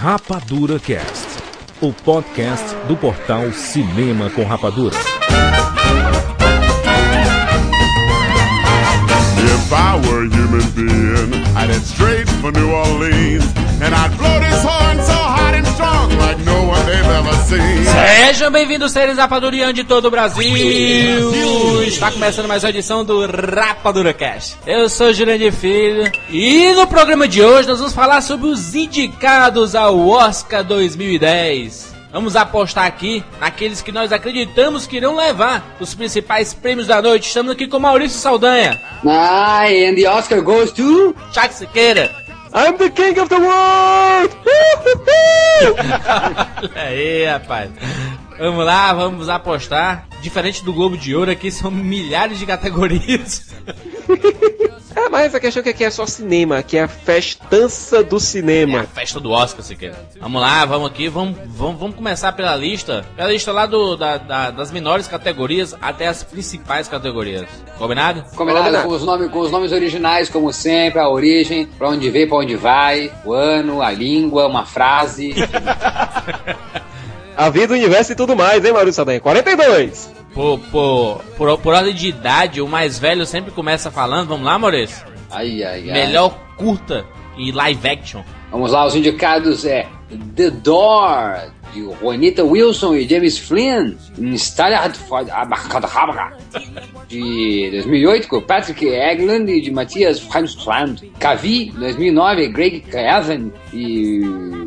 Rapadura Cast, o podcast do portal Cinema com Rapadura. If I were human being, I'd head straight for New Orleans. And I'd blow this horn so Sejam bem-vindos, seres rapadurianos de todo o Brasil. Está começando mais uma edição do Rapadura Cast. Eu sou Jurandir Filho e no programa de hoje nós vamos falar sobre os indicados ao Oscar 2010. Vamos apostar aqui naqueles que nós acreditamos que irão levar os principais prêmios da noite. Estamos aqui com Maurício Saldanha, Aye, and the Oscar goes to. Chaco Siqueira. I'm the king of the world! Olha aí, rapaz. Vamos lá, vamos apostar. Diferente do Globo de Ouro, aqui são milhares de categorias. é, mas a questão é que aqui é só cinema, aqui é a festança do É a cinema. festa do Oscar, se quer. Vamos lá, vamos aqui, vamos, vamos, vamos começar pela lista. Pela lista lá do, da, da- das menores categorias até as principais categorias. Combinado? Combinado Combinado. com os, nomes, com os nomes originais, como sempre, a origem, pra onde veio, pra onde vai, o ano, a língua, uma frase. A vida, o universo e tudo mais, hein, Maurício Saldanha? 42! Por, por, por, por ordem de idade, o mais velho sempre começa falando. Vamos lá, Maurício? Ai, ai, ai. Melhor curta e live action. Vamos lá, os indicados é The Door, de Juanita Wilson e James Flynn, em Stalag de 2008, com Patrick Egland e de Matthias Heimstrand. Cavi, 2009, Greg Evan e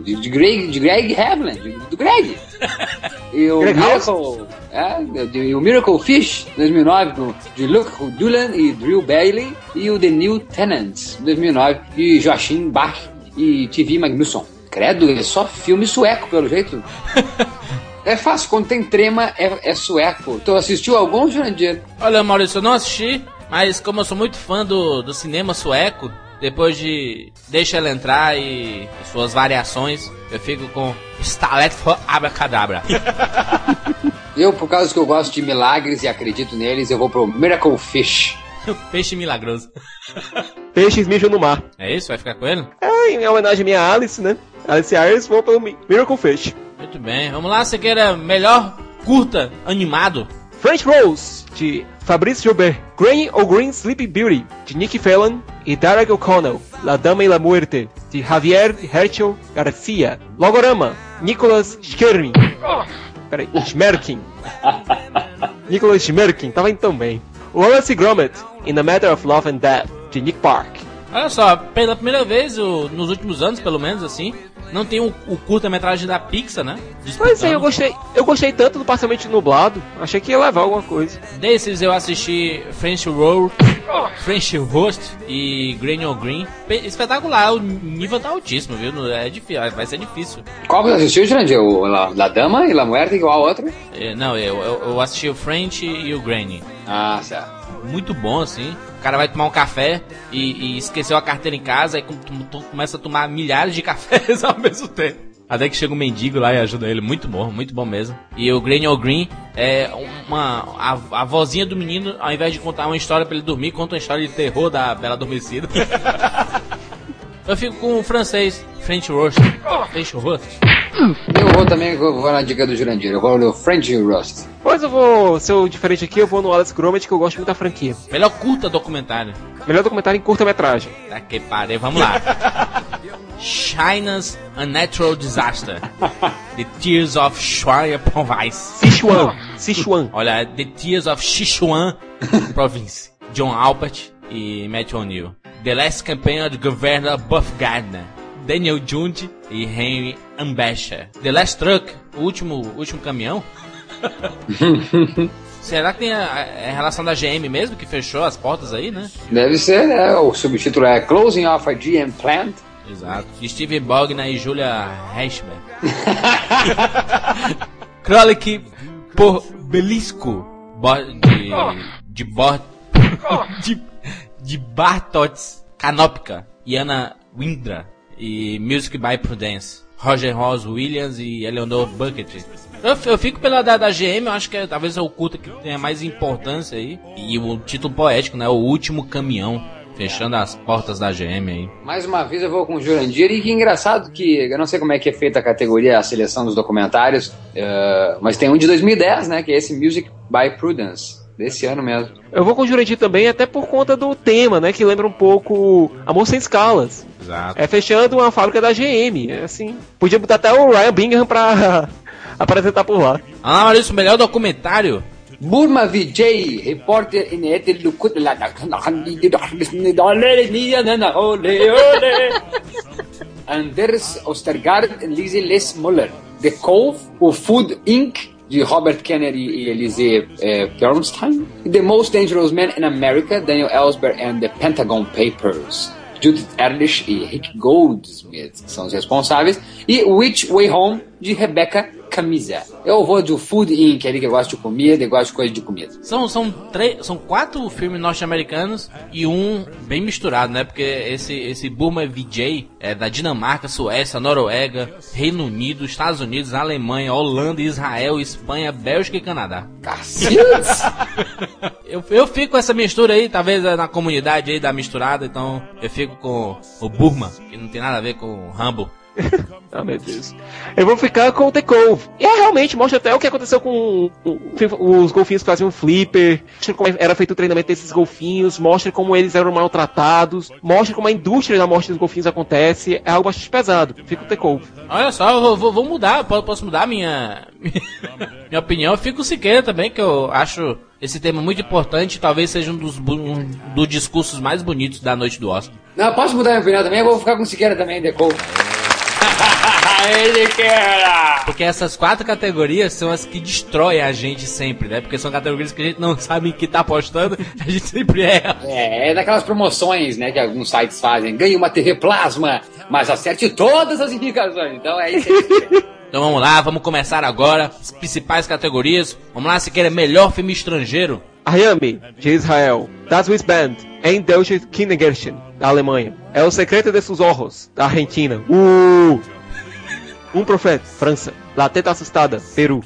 de, de Greg, de Greg Havland, do Greg. E o Greg Miracle, é, de- o Miracle Fish, 2009, com, de Luke Doolan e Drew Bailey. E o The New Tenants, 2009, de Joachim Bach e TV Magnusson. Credo, é só filme sueco, pelo jeito. É fácil, quando tem trema, é, é sueco. Tu assistiu algum, Jurandir? Olha, Maurício, eu não assisti, mas como eu sou muito fã do, do cinema sueco, depois de Deixa Ela Entrar e suas variações, eu fico com Stalet for Abracadabra. Eu, por causa que eu gosto de milagres e acredito neles, eu vou pro Miracle Fish. peixe milagroso. Peixes mijam no mar. É isso? Vai ficar com ele? É, em homenagem à minha Alice, né? Alice pelo Mi- Miracle Fish. Muito bem, vamos lá, você queira melhor curta animado. French Rose, de Fabrice Joubert. Green ou Green Sleeping Beauty, de Nick Fallon e Derek O'Connell. La Dama y la Muerte, de Javier Herschel Garcia. Logorama, Nicholas Schmerkin. Peraí, Schmerkin. Nicholas Schmerkin, tava indo tão bem. Wallace Gromit, In a Matter of Love and Death, de Nick Park. Olha só, pela primeira vez, o- nos últimos anos, pelo menos assim, não tem o, o curta-metragem da Pixar, né? Pois é, eu Disputando. gostei, eu gostei tanto do Parcialmente Nublado, achei que ia levar alguma coisa. Desses eu assisti French Roll, French Roast e Green or Green. Pe- Espetacular, o nível tá altíssimo, viu? É difícil, vai ser difícil. Qual que você assistiu, Jurandir? O La, La Dama e La Muerte, igual a outra? É, Não, eu, eu, eu assisti o French e o Granny. Ah, certo. Muito bom, assim. O cara vai tomar um café e, e esqueceu a carteira em casa e começa a tomar milhares de cafés ao mesmo tempo. Até que chega um mendigo lá e ajuda ele. Muito bom, muito bom mesmo. E o Granny Green é uma. A, a vozinha do menino, ao invés de contar uma história pra ele dormir, conta uma história de terror da Bela Adormecida. Eu fico com o francês, French Roast. French Roast. Eu vou também, eu vou na dica do Jurandir. Eu vou no French Roast. Pois eu vou ser diferente aqui, eu vou no Alex Gromit, que eu gosto muito da franquia. Melhor curta documentário. Melhor documentário em curta-metragem. Tá que pariu, vamos lá. China's Unnatural Disaster. The Tears of Schweier Sichuan, Sichuan. Olha, The Tears of Sichuan Province. John Alpert e Matt O'Neill. The Last Campaign of Governor Buff Gardner. Daniel Junde e Henry Ambasher. The Last Truck, o último, último caminhão. Será que tem a, a relação da GM mesmo que fechou as portas aí, né? Deve ser, né? O subtítulo é Closing Off a GM Plant. Exato. Steve Bogner e Julia Reichberg. Krolik por Belisco. Bo de. De Bort. De, de Bartots Canopka. E Anna Windra. E Music by Prudence. Roger Ross Williams e Eleanor Bucket. Eu, eu fico pela da, da GM, eu acho que é, talvez é o culto que tenha mais importância aí. E o título poético, né? O último caminhão. Fechando as portas da GM aí. Mais uma vez eu vou com o Jurandir e que engraçado que eu não sei como é que é feita a categoria, a seleção dos documentários, eh, mas tem um de 2010, né, que é esse Music by Prudence, desse ano mesmo. Eu vou com o Jurandir também, até por conta do tema, né? Que lembra um pouco Amor Sem Escalas. Exato. É fechando uma fábrica da GM. É assim. Podia botar até o Ryan Bingham pra apresentar por lá. Ah, Maurício, melhor documentário? Burma Vijay, repórter in Etel Lukut Anders Ostergaard e Lise Les Muller. The Cove, o Food Inc., de Robert Kennedy e Elise Bernstein. The Most Dangerous Man in America, Daniel Ellsberg and the Pentagon Papers. Judith Ehrlich e Rick Goldsmith que são os responsáveis. E Which Way Home, de Rebecca Camisa. Eu vou do Food Inc., ali que eu gosto de comida e gosto de coisa de comida. São, são, três, são quatro filmes norte-americanos e um bem misturado, né? Porque esse, esse Burma VJ é da Dinamarca, Suécia, Noruega, Reino Unido, Estados Unidos, Alemanha, Holanda, Israel, Espanha, Bélgica e Canadá. Cacete! Eu, eu fico com essa mistura aí, talvez é na comunidade aí da misturada, então eu fico com o Burma, que não tem nada a ver com o Rambo. Ah, meu Deus. Eu vou ficar com o The Cove. E é, realmente mostra até o que aconteceu com o- os golfinhos que faziam flipper. Mostra como era feito o treinamento desses golfinhos. Mostra como eles eram maltratados. Mostra como a indústria da morte dos golfinhos acontece. É algo bastante pesado. Fica o The Cove. Olha só, eu vou, vou- mudar, po- posso mudar minha minha opinião. Eu fico com o Siqueira também, que eu acho esse tema muito importante. Talvez seja um dos, um dos discursos mais bonitos da noite do Oscar. Não, posso mudar minha opinião também? Eu vou ficar com o Siqueira também, The Cove. Aê, Siqueira! Porque essas quatro categorias são as que destroem a gente sempre, né? Porque são categorias que a gente não sabe em que tá apostando, a gente sempre erra. É, é daquelas promoções, né, que alguns sites fazem. Ganhe uma TV Plasma, mas acerte todas as indicações. Então é isso aí. Então vamos lá, vamos começar agora. As principais categorias. Vamos lá, Siqueira, melhor filme estrangeiro. Arame, de Israel. Das Swiss Band, Ein Deutsches Kindergärtchen, da Alemanha. É o Secreto de sus Ojos, da Argentina. Uh! Um Profeta, França. La Teta Assustada, Peru.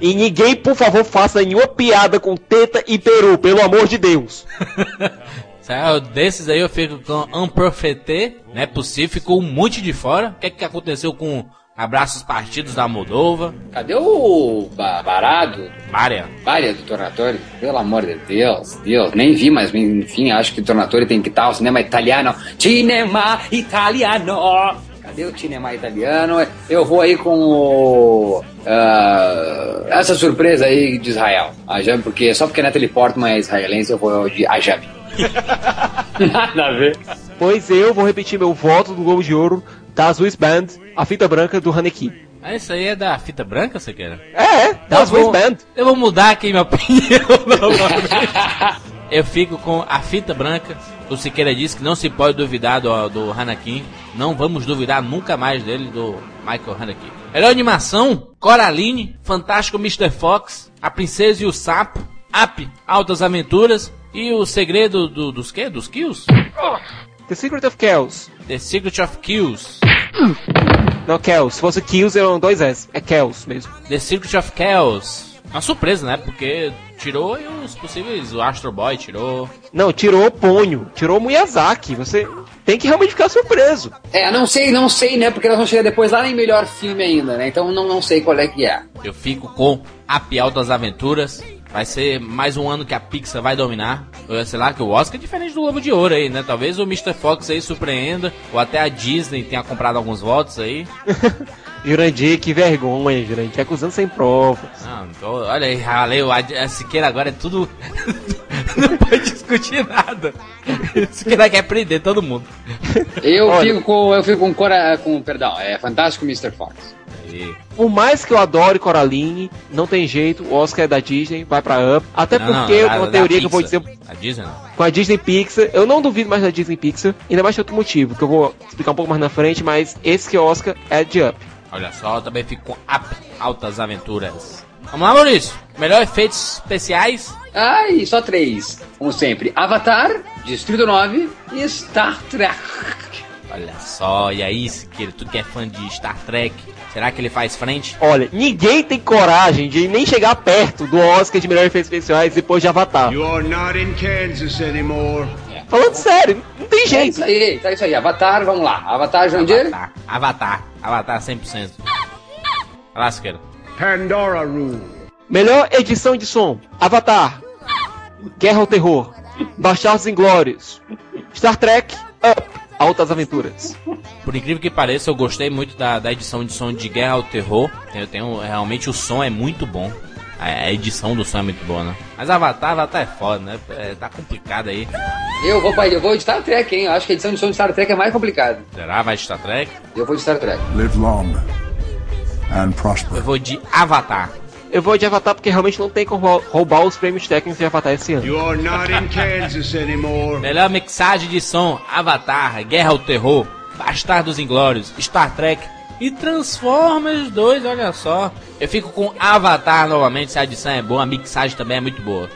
E ninguém, por favor, faça nenhuma piada com teta e peru, pelo amor de Deus. Sabe, Desses aí eu fico com Unprofete, não é possível, ficou um monte de fora. O que, é que aconteceu com Abraços Partidos da Moldova? Cadê o ba- Barado? Mária. Vária do Tornatore? Pelo amor de Deus, Deus. Nem vi, mas enfim, acho que o Tornatore tem que estar o cinema italiano. Cinema italiano! Cadê o cinema italiano? Eu vou aí com o. ah, essa surpresa aí de Israel. A Jam, porque só porque a Natalie Portman é israelense, eu vou de Ajam. Nada a ver. Pois eu vou repetir meu voto do Globo de Ouro da Swiss Band, a fita branca do Haneke. Ah, isso aí é da fita branca, Siqueira? É, da Eu Swiss Band. Eu vou mudar aqui minha opinião novamente. Eu fico com a fita branca. O Siqueira disse que não se pode duvidar do, do Hanakin. Não vamos duvidar nunca mais dele, do Michael Hanakin. Melhor animação: Coraline, Fantástico Mr. Fox, A Princesa e o Sapo, Up, Altas Aventuras e o Segredo do, dos quê? Dos Kills? The Secret of Chaos. The Secret of Kills. Não, Chaos. Se fosse Kills, eram dois S. É Chaos mesmo. The Secret of Chaos. Uma surpresa, né? Porque tirou e os possíveis. O Astro Boy tirou. Não, tirou o Ponyo, tirou o Miyazaki. Você tem que realmente ficar surpreso. É, não sei, não sei, né? Porque nós vamos chegar depois lá em melhor filme ainda, né? Então não, não sei qual é que é. Eu fico com Up Altas Aventuras. Vai ser mais um ano que a Pixar vai dominar. Sei lá que o Oscar é diferente do Globo de Ouro aí, né? Talvez o Mr. Fox aí surpreenda. Ou até a Disney tenha comprado alguns votos aí. Jurandir, que vergonha, Jurandir. Acusando sem provas. Não, tô, olha aí, ralei, o Ad- a Siqueira agora é tudo. Não pode discutir nada. Siqueira quer prender todo mundo. Eu Olha. fico com. Eu fico com Cora. com. Perdão, é Fantástico Mr. Fox. Aí. Por mais que eu adore Coraline, não tem jeito, o Oscar é da Disney, vai pra Up. Até Não, não, porque eu da- tenho uma teoria que eu vou dizer. A Disney não. com a Disney Pixar. Eu não duvido mais da Disney Pixar, ainda mais por outro motivo, que eu vou explicar um pouco mais na frente, mas esse que é o Oscar é de Up. Olha só, eu também fico com Up Altas Aventuras. Vamos lá, Maurício. Melhor efeitos especiais. Ai, só três. Como sempre: Avatar, Distrito 9 e Star Trek. Olha só, e aí, Siqueira, tu que é fã de Star Trek, será que ele faz frente? Olha, ninguém tem coragem de nem chegar perto do Oscar de melhores efeitos especiais depois de Avatar. You're not in Kansas anymore. Falando sério, não tem É jeito. isso aí, tá isso aí. Avatar, vamos lá. Avatar, Jandir? Avatar. Avatar. Avatar 100%. Lasqueiro. Pandora Rule. Melhor edição de som: Avatar, Guerra ao Terror, Bastardos Inglórios, Star Trek, Up, Altas Aventuras. Por incrível que pareça, eu gostei muito da, da edição de som de Guerra ao Terror. Eu tenho, realmente o som é muito bom. A, edição do som é muito boa, né? Mas Avatar, Avatar é foda, né? É, tá complicado aí. Eu vou, eu vou de Star Trek, hein? Eu acho que a edição de som de Star Trek é mais complicada. Será? Vai de Star Trek? Eu vou de Star Trek. Live long and prosper. Eu vou de Avatar. Eu vou de Avatar porque realmente não tem como rou- roubar os prêmios técnicos de Avatar esse ano. You're not in Kansas anymore. Melhor mixagem de som: Avatar, Guerra ao Terror, Bastardos Inglórios, Star Trek e Transformers 2, olha só. Eu fico com Avatar novamente, se a edição é boa, a mixagem também é muito boa.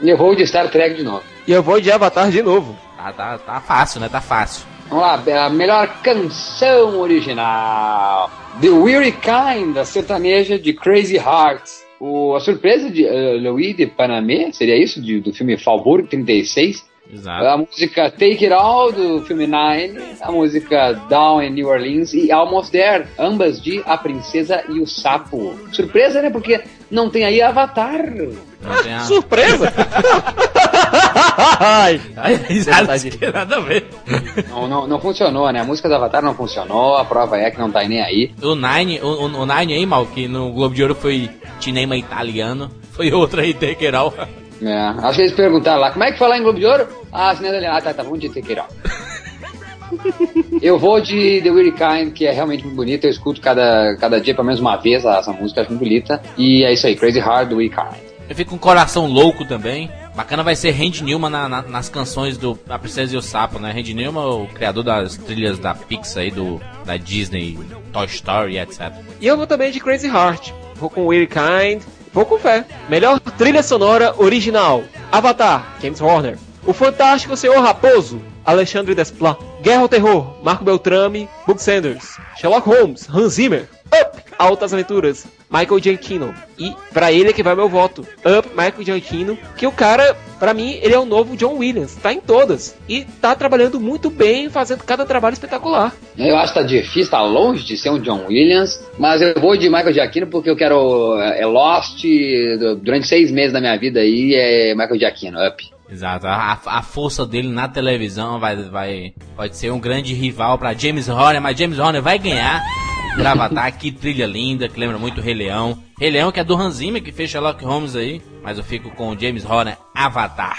E eu vou de Star Trek de novo. E eu vou de Avatar de novo. Tá, tá, tá fácil, né? Tá fácil. Vamos lá, a melhor canção original. The Weary Kind, a sertaneja de Crazy Hearts. O, a surpresa de uh, Louis de Panamé, seria isso? De- do filme Falburg 36. Exato. A música Take It All, do filme Nine. A música Down in New Orleans e Almost There, ambas de A Princesa e o Sapo. Surpresa, né? Porque não tem aí Avatar. Não tem a... Surpresa! Ai, risada tem nada a ver. Não, não, não funcionou, né? A música do Avatar não funcionou, a prova é que não tá nem aí. O Nine, o, o, o Nine aí, mal, que no Globo de Ouro foi cinema italiano. Foi outra aí, All. É, acho que eles perguntaram lá, como é que fala em Globo de Ouro? Ah, cinema italiano. Ah, tá, tá, vamos de All. Eu vou de The Weary Kind, que é realmente muito bonita. Eu escuto cada, cada dia pelo menos uma vez essa música, acho muito bonita. E é isso aí, Crazy Heart, The Weary Kind. Eu fico com um coração louco também. Bacana vai ser Randy Newman na- na- nas canções do A Princesa e o Sapo, né? Randy Newman, o criador das trilhas da Pixar aí, do, da Disney, Toy Story, etc. E eu vou também de Crazy Heart. Vou com Weird Kind. Vou com fé. Melhor trilha sonora original: Avatar, James Horner. O Fantástico Senhor Raposo, Alexandre Desplat. Guerra ao Terror, Marco Beltrame, Book Sanders. Sherlock Holmes, Hans Zimmer. Up, Altas Aventuras, Michael Giacchino. E pra ele é que vai meu voto. Up, Michael Giacchino. Que o cara, pra mim, ele é o novo John Williams. Tá em todas. E tá trabalhando muito bem, fazendo cada trabalho espetacular. Eu acho que tá difícil, tá longe de ser um John Williams, mas eu vou de Michael Giacchino porque eu quero. É Lost, durante seis meses da minha vida aí, é Michael Giacchino, Up. Exato. A, a força dele na televisão vai, vai, pode ser um grande rival pra James Horner, mas James Horner vai ganhar. Por Avatar, que trilha linda, que lembra muito Rei Leão. Rei Leão que é do Hans Zimmer, que fez Sherlock Holmes aí. Mas eu fico com o James Horner, Avatar.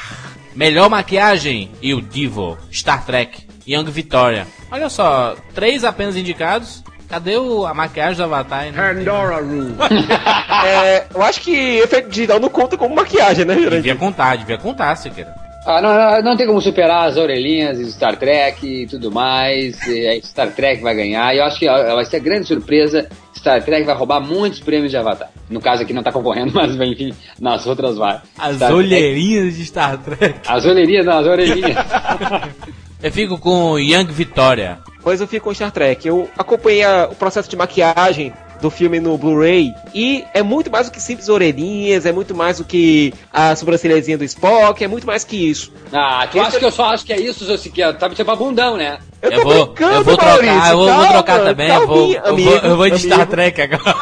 Melhor maquiagem, e o Divo, Star Trek, Young Victoria. Olha só, três apenas indicados. Cadê o, a maquiagem do Avatar? Pandora Rule. É, eu acho que efeito digital não conta como maquiagem, né, Devia Jurandir? contar, devia contar, Siqueira. Ah, não, não, não tem como superar as orelhinhas de Star Trek e tudo mais. E Star Trek vai ganhar. E eu acho que vai ser grande surpresa. Star Trek vai roubar muitos prêmios de Avatar. No caso aqui não tá concorrendo, mas enfim, nas outras vai. As Star Trek- olheirinhas de Star Trek. As olheirinhas, não, as orelhinhas. Eu fico com Young Victoria. Pois eu fico com Star Trek. Eu acompanhei a- o processo de maquiagem do filme no Blu-ray e é muito mais do que simples orelhinhas, é muito mais do que a sobrancelhazinha do Spock, é muito mais que isso. Ah, tu acha que eu só acho que é isso, seu Siqueira? Tá me chamando bundão, né? Eu, Eu tô vou, brincando, eu vou Maurício, trocar, eu vou, vou calma, trocar também. Eu vou, calminha, eu vou, amigo, eu vou de Star amigo. Trek agora.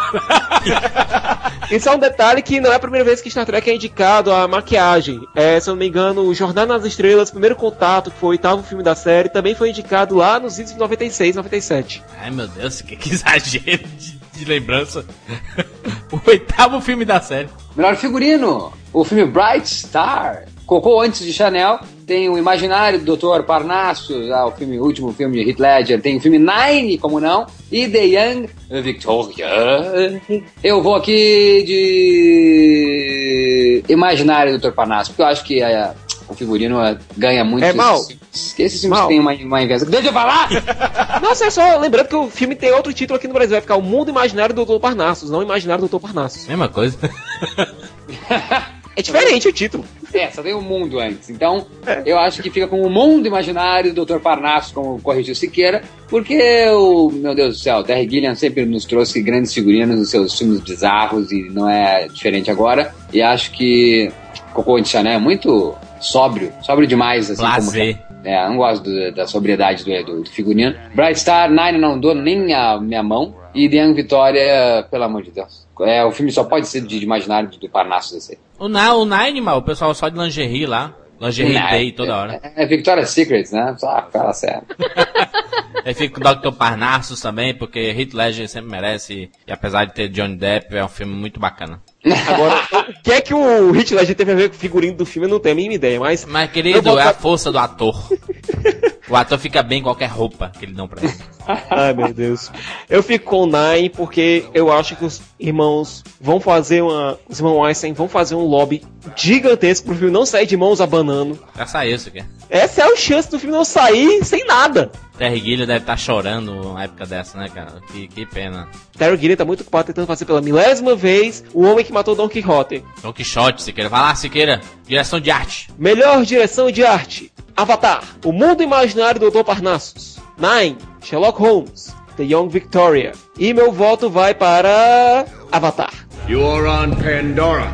Isso é um detalhe que não é a primeira vez que Star Trek é indicado a maquiagem. É, se eu não me engano, o Jornada nas Estrelas, primeiro contato, que foi o oitavo filme da série, também foi indicado lá nos idos de 96, 97. Ai meu Deus, que, que exagero de, de lembrança. o oitavo filme da série. Melhor figurino, o filme Bright Star. Cocô antes de Chanel, tem o Imaginário do Dr. Parnassus, ah, o filme, último filme de Heath Ledger, tem o filme Nine, como não, e The Young Victoria. Eu vou aqui de Imaginário do Dr. Parnassus, porque eu acho que é, o figurino é, ganha muito. É, Mal. Esses, filmes Mal. têm uma, uma invenção. Deixa eu falar! Nossa, é só lembrando que o filme tem outro título aqui no Brasil, vai ficar O Mundo Imaginário do Dr. Parnassus, não Imaginário do Dr. Parnassus. Mesma coisa. É diferente o título. É, só tem o mundo antes. Então, eu acho que fica com o mundo imaginário do Dr. Parnasso, como corrigiu Siqueira, porque o, meu Deus do céu, Terry Gilliam sempre nos trouxe grandes figurinos nos seus filmes bizarros e não é diferente agora. E acho que Cocô de Chanel é muito sóbrio, sóbrio demais, assim Lazer. como. É, não gosto do- da sobriedade do, do, do figurino. Bright Star, Nine não dou nem a minha mão. E The Young Victoria, pelo amor de Deus. É, o filme só pode ser de, de imaginário do, Parnasso desse. aí. O, Na, o Nine, mano, o pessoal só de lingerie lá. Lingerie Não, Day toda hora. É, é Victoria's Secret, né? Só, fala sério. Eu fico com o Dr. Parnassus também, porque Heath Ledger sempre merece. E apesar de ter Johnny Depp, é um filme muito bacana. Agora, o que é que o Hit Ledger teve a ver com o figurino do filme, eu não tenho a mínima ideia, mas... Mas, querido, é a força do ator. O ator fica bem em qualquer roupa que ele dão pra ele. Ai, meu Deus. Eu fico com o Nine porque eu acho que os irmãos vão fazer uma... Os irmãos Einstein vão fazer um lobby gigantesco pro filme não sair de mãos abanando. Já saiu isso aqui. Essa é a chance do filme não sair sem nada. Terry Gilliam deve estar chorando numa época dessa, né, cara? Que, que pena. Terry Gilliam tá muito ocupado tentando fazer pela milésima vez o homem que matou Don Quixote. Don Quixote, Siqueira. Vai lá, Siqueira. Direção de arte. Melhor direção de arte. Avatar. O mundo imaginário do Dr. Parnassus. Nine. Sherlock Holmes. The Young Victoria. E meu voto vai para... Avatar. You're on Pandora,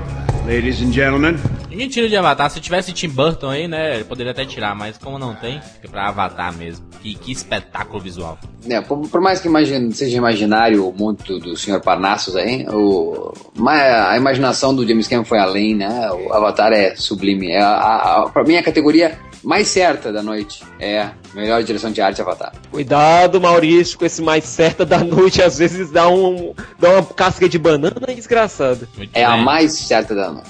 ladies and gentlemen. Ninguém tira de Avatar. Se tivesse Tim Burton aí, né? Ele poderia até tirar, mas como não tem, fica pra Avatar mesmo. Que, que espetáculo visual. É, por, por mais que imagine- seja imaginário o mundo do, Sr. Parnassus aí, o, a imaginação do James Cameron foi além, né? O Avatar é sublime. É a, a, a, pra mim, a categoria mais certa da noite é melhor direção de arte Avatar. Cuidado, Maurício, com esse mais certa da noite. Às vezes dá, um, dá uma casca de banana desgraçada. Muito É a mais certa da noite.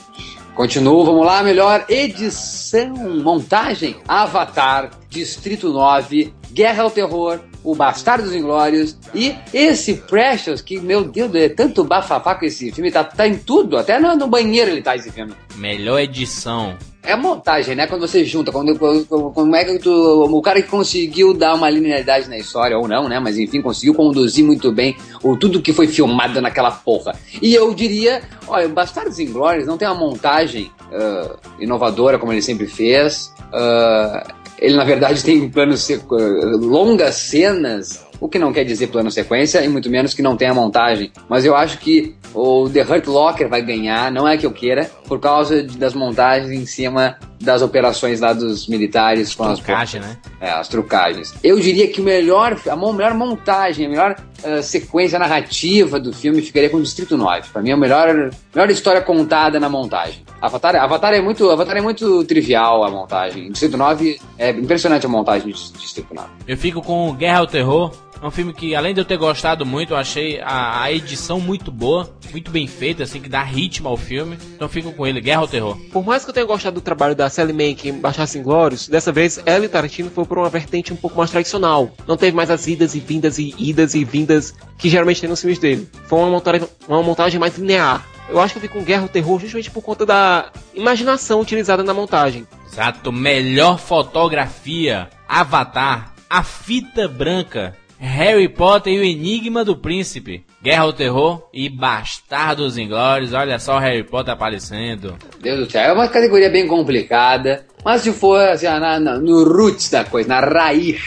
Continuo, vamos lá, melhor edição, montagem, Avatar, Distrito 9, Guerra ao Terror, O Bastardo dos Inglórios e esse Precious, que, meu Deus, é tanto bafafá com esse filme, tá, tá em tudo, até no, no banheiro ele tá esse filme. Melhor edição. É montagem, né? Quando você junta, quando, quando- como é que tu, o cara que conseguiu dar uma linearidade na história, ou não, né? Mas enfim, conseguiu conduzir muito bem o tudo que foi filmado naquela porra. E eu diria, olha, o Bastardos Inglórios não tem uma montagem ah, inovadora como ele sempre fez. Ah, ele, na verdade, tem planos sequ- longas cenas, o que não quer dizer plano sequência, e muito menos que não tenha montagem. Mas eu acho que o The Hurt Locker vai ganhar, não é que eu queira, por causa de- das montagens em cima das operações lá dos militares com as Trucagem, né? é, as trucagens. Eu diria que o melhor, a melhor montagem, a melhor ah, sequência narrativa do filme ficaria com o Distrito 9. Pra mim é a melhor, melhor história contada na montagem. Avatar, Avatar é muito, Avatar é muito trivial a montagem. Distrito 9 é impressionante a montagem de Distrito 9. Eu fico com Guerra ao Terror. É um filme que, além de eu ter gostado muito, eu achei a, a edição muito boa, muito bem feita, assim, que dá ritmo ao filme. Então fico com ele, Guerra ao Terror. Por mais que eu tenha gostado do trabalho da Sally Mank em Baixasse Inglórios, dessa vez ela e Tarantino foi por uma vertente um pouco mais tradicional. Não teve mais as idas e vindas e idas e vindas que geralmente tem nos filmes dele. Foi uma montagem, uma montagem mais linear. Eu acho que eu fico com Guerra ao Terror justamente por conta da imaginação utilizada na montagem. Exato, melhor fotografia, Avatar, A Fita Branca, Harry Potter e o Enigma do Príncipe, Guerra ao Terror e Bastardos Inglórios. Olha só o Harry Potter aparecendo. Deus do céu, é uma categoria bem complicada. Mas se for assim, na- na- no roots da coisa, na raiz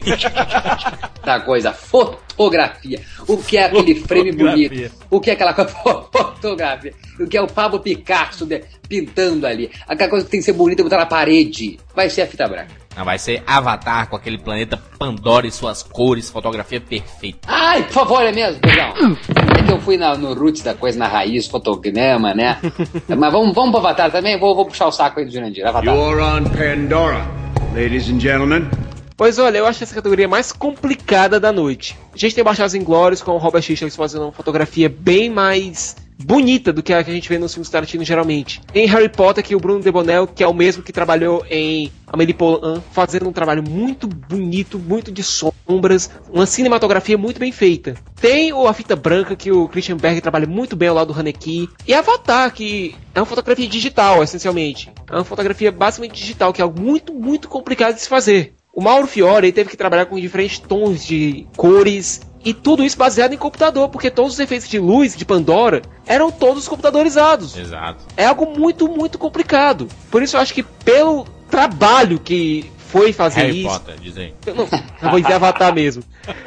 da coisa, fotografia. O que é aquele frame bonito? O que é aquela fotografia? O que é o Pablo Picasso de- pintando ali? Aquela coisa que tem que ser bonita e botar na parede. Vai ser a fita branca. Não, vai ser Avatar com aquele planeta Pandora e suas cores, fotografia perfeita. Ai, por favor, é mesmo, perdão. É que eu fui na- no roots da coisa, na raiz, fotograma, né? Mas vamos, vamos pro Avatar também? Vou, vou puxar o saco aí do Jurandir. Avatar. You're on Pandora, ladies and gentlemen. Pois olha, eu acho essa categoria mais complicada da noite. A gente tem Baixados Inglórios com o Robert Richards fazendo uma fotografia bem mais bonita do que a que a gente vê nos filmes Tarantino geralmente. Tem Harry Potter, que o Bruno Debonel, que é o mesmo que trabalhou em Amélie Poulain, fazendo um trabalho muito bonito, muito de sombras, uma cinematografia muito bem feita. Tem o A Fita Branca, que o Christian Berg trabalha muito bem ao lado do Haneke. E Avatar, que é uma fotografia digital, essencialmente. É uma fotografia basicamente digital, que é algo muito, muito complicado de se fazer. O Mauro Fiore teve que trabalhar com diferentes tons de cores e tudo isso baseado em computador, porque todos os efeitos de luz de Pandora eram todos computadorizados. Exato. É algo muito, muito complicado. Por isso eu acho que pelo trabalho que foi fazer Harry isso. Potter, dizem. Não, eu vou dizer Avatar mesmo.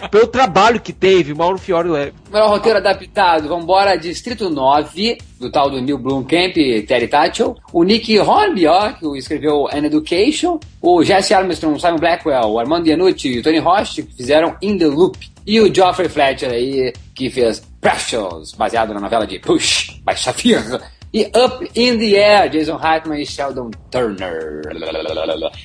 Pelo trabalho que teve, Mauro Fiore leva. Melhor roteiro adaptado, vambora, Distrito 9, do tal do Neil Blomkamp e Terry Tatchell. O Nick Hornby, ó, que escreveu An Education. O Jesse Armstrong, o Simon Blackwell, o Armando Iannucci e o Tony Rost, que fizeram In The Loop. E o Geoffrey Fletcher aí, que fez Precious, baseado na novela de Push, by Shafir. E Up in the Air, Jason Reitman e Sheldon Turner.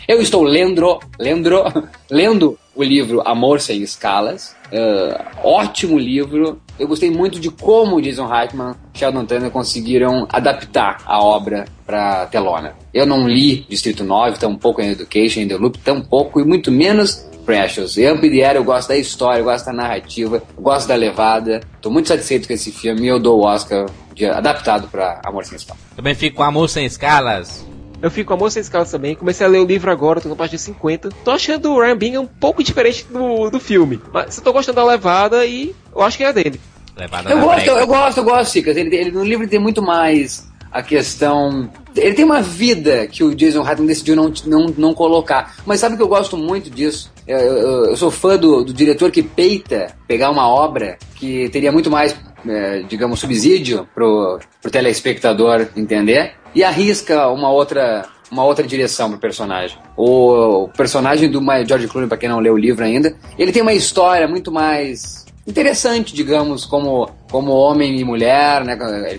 Eu estou lendo, lendo, lendo o livro Amor Sem Escalas. Uh, ótimo livro. Eu gostei muito de como Jason Reitman e Sheldon Turner conseguiram adaptar a obra para telona. Eu não li Distrito 9, tampouco em Education, em The Loop, tampouco, e muito menos Precious. E Air eu gosto da história, eu gosto da narrativa, eu gosto da levada. Tô muito satisfeito com esse filme e eu dou o Oscar de, adaptado para Amor Sem Escalas. Também fico com Amor Sem Escalas. Eu fico com Amor Sem Escalas também. Comecei a ler o livro agora, tô na página 50. Tô achando o Ryan Bingham um pouco diferente do, do filme. Mas eu tô gostando da levada e eu acho que é dele. Levada Eu gosto, eu, eu gosto, eu gosto, Cicas. Ele, ele, no livro tem muito mais a questão. Ele tem uma vida que o Jason Reitman decidiu não, não, não colocar. Mas sabe que eu gosto muito disso? Eu, eu- eu sou fã do, do diretor que peita pegar uma obra que teria muito mais, é, digamos, subsídio pro, pro telespectador entender e arrisca uma outra. Uma outra direção pro personagem. O, o personagem do George Clooney, pra quem não leu o livro ainda, ele tem uma história muito mais interessante, digamos, como, como homem e mulher, né,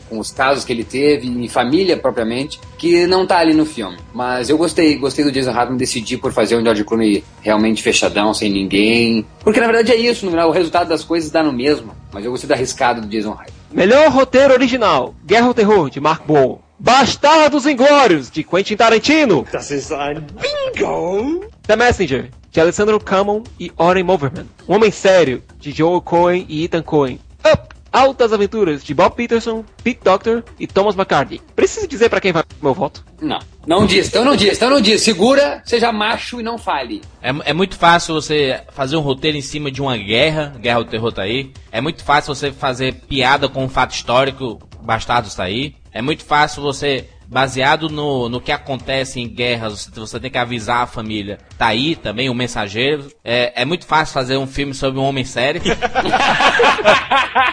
com- os casos que ele teve, em família propriamente, que não tá ali no filme. Mas eu gostei, gostei do Jason Reitman decidir por fazer um George Clooney realmente fechadão, sem ninguém. Porque na verdade é isso, no final, o resultado das coisas dá no mesmo. Mas eu gostei da arriscada do Jason Reitman. Melhor roteiro original: Guerra ao Terror, de Mark Bowl. Bastardos Inglórios, de Quentin Tarantino. Das ist ein Bingo! The Messenger, de Alessandro Camon e Oren Moverman. Um Homem Sério, de Joel Cohen e Ethan Cohen. Up! Altas Aventuras, de Bob Peterson, Pete Doctor e Thomas McCarthy. Preciso dizer pra quem vai meu voto? Não. Não diz, então não diz, então não diz. Segura, seja macho e não fale. É, é muito fácil você fazer um roteiro em cima de uma guerra, Guerra do Terror tá aí. É muito fácil você fazer piada com um fato histórico, Bastardos tá aí. É muito fácil você, baseado no, no que acontece em guerras, você, tem que avisar a família. Tá aí também, o Mensageiro. É, é muito fácil fazer um filme sobre um homem sério,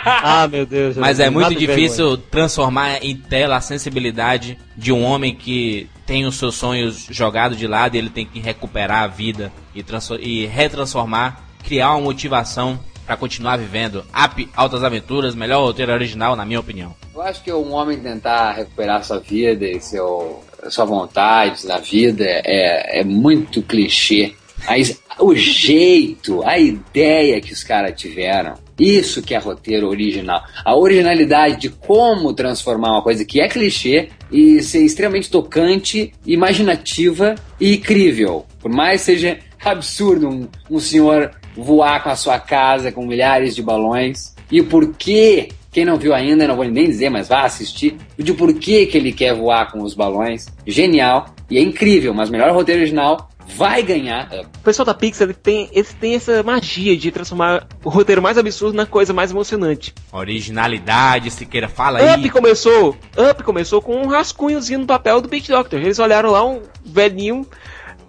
Ah, meu Deus. mas é muito difícil transformar em tela a sensibilidade de um homem que tem os seus sonhos jogados de lado e ele tem que recuperar a vida e, e retransformar, criar uma motivação pra continuar vivendo. Up, Altas Aventuras, melhor roteiro original, na minha opinião. Eu acho que um homem tentar recuperar sua vida e seu, sua vontade na vida é, é muito clichê. Mas o jeito, a ideia que os caras tiveram, isso que é roteiro original. A originalidade de como transformar uma coisa que é clichê e ser extremamente tocante, imaginativa e crível. Por mais seja absurdo um, um senhor voar com a sua casa com milhares de balões. E o porquê quem não viu ainda, não vou nem dizer, mas vá assistir. De por que ele quer voar com os balões. Genial. E é incrível, mas melhor roteiro original vai ganhar. O pessoal da Pixar ele tem, eles têm essa magia de transformar o roteiro mais absurdo na coisa mais emocionante. Originalidade, Siqueira, fala aí. Up começou, Up começou com um rascunhozinho no papel do Pete Doctor. Eles olharam lá um velhinho